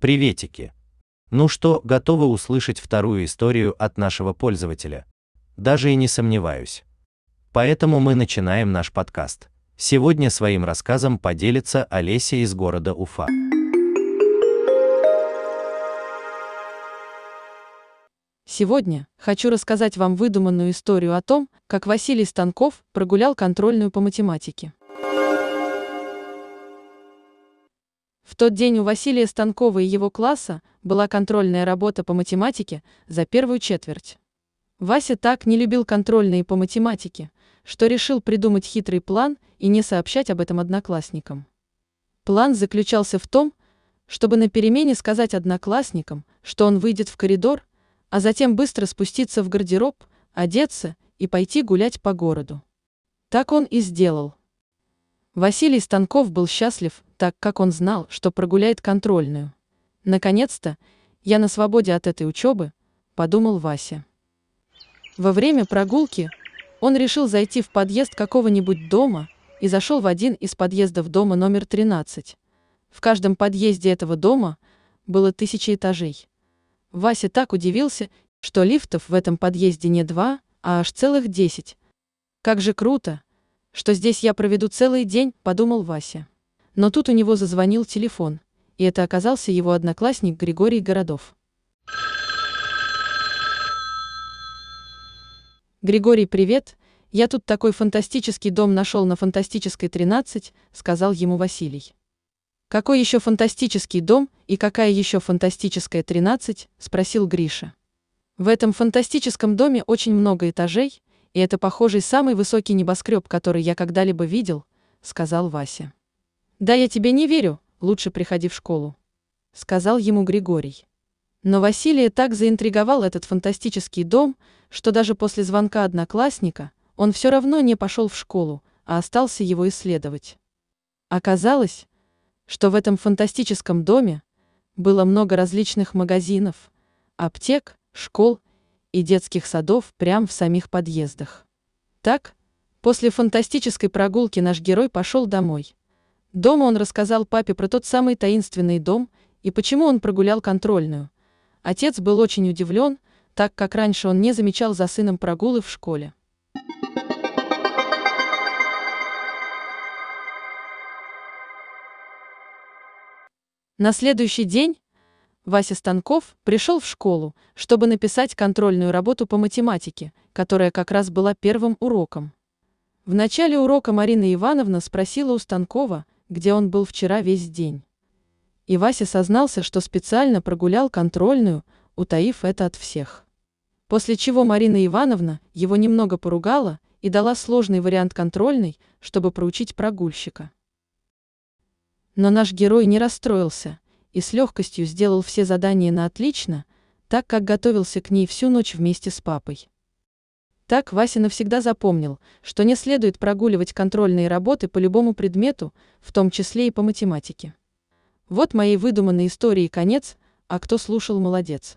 Приветики! Ну что, готовы услышать вторую историю от нашего пользователя? Даже и не сомневаюсь. Поэтому мы начинаем наш подкаст. Сегодня своим рассказом поделится Олеся из города Уфа. Сегодня хочу рассказать вам выдуманную историю о том, как Василий Станков прогулял контрольную по математике. В тот день у Василия Станкова и его класса была контрольная работа по математике за первую четверть. Вася так не любил контрольные по математике, что решил придумать хитрый план и не сообщать об этом одноклассникам. План заключался в том, чтобы на перемене сказать одноклассникам, что он выйдет в коридор, а затем быстро спуститься в гардероб, одеться и пойти гулять по городу. Так он и сделал. Василий Станков был счастлив, так как он знал, что прогуляет контрольную. Наконец-то, я на свободе от этой учебы, подумал Вася. Во время прогулки он решил зайти в подъезд какого-нибудь дома и зашел в один из подъездов дома номер 13. В каждом подъезде этого дома было тысячи этажей. Вася так удивился, что лифтов в этом подъезде не два, а аж целых десять. Как же круто, что здесь я проведу целый день, подумал Вася. Но тут у него зазвонил телефон, и это оказался его одноклассник Григорий Городов. Григорий, привет. Я тут такой фантастический дом нашел на фантастической 13, сказал ему Василий. Какой еще фантастический дом и какая еще фантастическая 13? спросил Гриша. В этом фантастическом доме очень много этажей, и это похожий самый высокий небоскреб, который я когда-либо видел, сказал Вася. «Да я тебе не верю, лучше приходи в школу», — сказал ему Григорий. Но Василия так заинтриговал этот фантастический дом, что даже после звонка одноклассника он все равно не пошел в школу, а остался его исследовать. Оказалось, что в этом фантастическом доме было много различных магазинов, аптек, школ и детских садов прямо в самих подъездах. Так, после фантастической прогулки наш герой пошел домой. Дома он рассказал папе про тот самый таинственный дом и почему он прогулял контрольную. Отец был очень удивлен, так как раньше он не замечал за сыном прогулы в школе. На следующий день Вася Станков пришел в школу, чтобы написать контрольную работу по математике, которая как раз была первым уроком. В начале урока Марина Ивановна спросила у Станкова, где он был вчера весь день. И Вася сознался, что специально прогулял контрольную, утаив это от всех. После чего Марина Ивановна его немного поругала и дала сложный вариант контрольной, чтобы проучить прогульщика. Но наш герой не расстроился и с легкостью сделал все задания на отлично, так как готовился к ней всю ночь вместе с папой. Так Вася навсегда запомнил, что не следует прогуливать контрольные работы по любому предмету, в том числе и по математике. Вот моей выдуманной истории конец, а кто слушал, молодец.